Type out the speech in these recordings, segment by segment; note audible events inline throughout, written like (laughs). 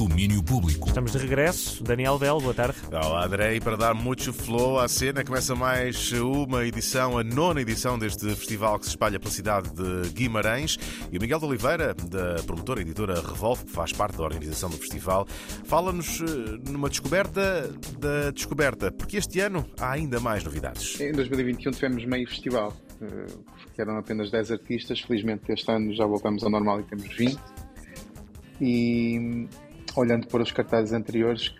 Domínio Público. Estamos de regresso. Daniel Bell, boa tarde. Olá, André, e para dar muito flow à cena, começa mais uma edição, a nona edição deste festival que se espalha pela cidade de Guimarães. E o Miguel de Oliveira, da promotora e editora Revolve, que faz parte da organização do festival, fala-nos eh, numa descoberta da descoberta, porque este ano há ainda mais novidades. Em 2021 tivemos meio festival, eh, que eram apenas 10 artistas. Felizmente este ano já voltamos ao normal e temos 20. E olhando para os cartazes anteriores,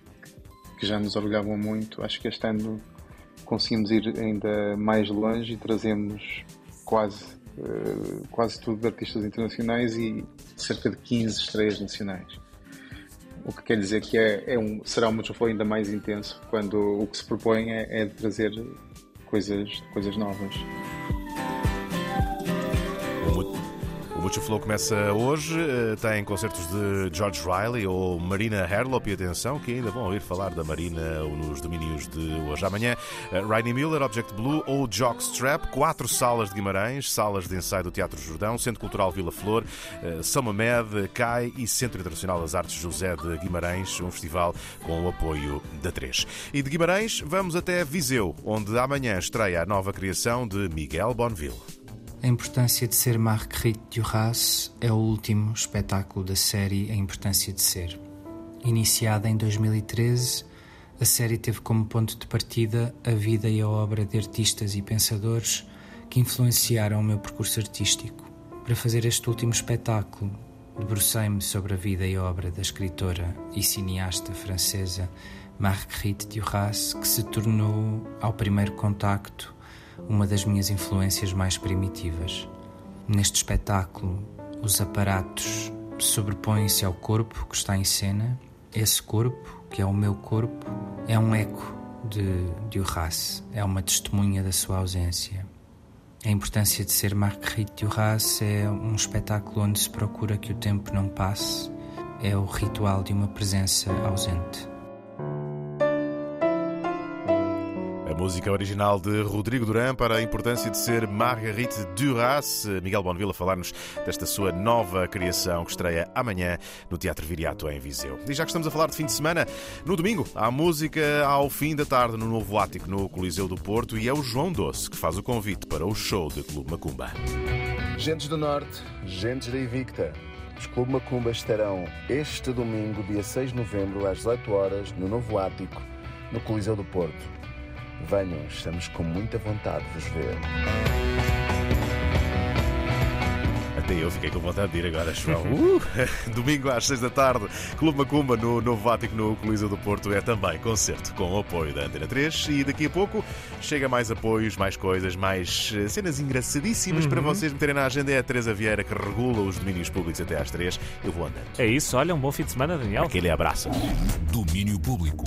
que já nos orgulhavam muito, acho que este ano conseguimos ir ainda mais longe e trazemos quase, uh, quase tudo de artistas internacionais e cerca de 15 estreias nacionais. O que quer dizer que é, é um, será um Multiflow ainda mais intenso quando o que se propõe é, é trazer coisas, coisas novas. O Multiflow começa hoje, eh, tem concertos de George Riley ou Marina Herlop, e atenção que ainda vão ouvir falar da Marina nos domínios de hoje. Amanhã, eh, Rainy Miller, Object Blue ou Jockstrap, quatro salas de Guimarães, salas de ensaio do Teatro Jordão, Centro Cultural Vila Flor, eh, São Mamed, CAI e Centro Internacional das Artes José de Guimarães, um festival com o apoio da 3. E de Guimarães vamos até Viseu, onde amanhã estreia a nova criação de Miguel Bonville. A importância de ser Marguerite Duras é o último espetáculo da série A Importância de Ser. Iniciada em 2013, a série teve como ponto de partida a vida e a obra de artistas e pensadores que influenciaram o meu percurso artístico. Para fazer este último espetáculo, debrucei-me sobre a vida e obra da escritora e cineasta francesa Marguerite Duras, que se tornou, ao primeiro contacto, uma das minhas influências mais primitivas. Neste espetáculo, os aparatos sobrepõem-se ao corpo que está em cena. Esse corpo, que é o meu corpo, é um eco de, de Horace, é uma testemunha da sua ausência. A importância de ser Marguerite Duras é um espetáculo onde se procura que o tempo não passe, é o ritual de uma presença ausente. Música original de Rodrigo Duran para a importância de ser Marguerite Duras. Miguel Bonville a falar-nos desta sua nova criação que estreia amanhã no Teatro Viriato em Viseu. E já que estamos a falar de fim de semana, no domingo há música ao fim da tarde no Novo Ático no Coliseu do Porto e é o João Doce que faz o convite para o show de Clube Macumba. Gentes do Norte, gentes da Invicta. Os Clube Macumba estarão este domingo, dia 6 de novembro, às 18 horas, no Novo Ático, no Coliseu do Porto. Venham, estamos com muita vontade de vos ver. Até eu fiquei com vontade de ir agora, João. (laughs) Uh! (laughs) Domingo às 6 da tarde, Clube Macumba no Novo Vático, no Coliseu do Porto. É também concerto com o apoio da Antena 3. E daqui a pouco chega mais apoios, mais coisas, mais eh, cenas engraçadíssimas uhum. para vocês meterem na agenda. É a Teresa Vieira que regula os domínios públicos até às 3. Eu vou andando. É isso, olha, um bom fim de semana, Daniel. Aquele abraço. Domínio Público.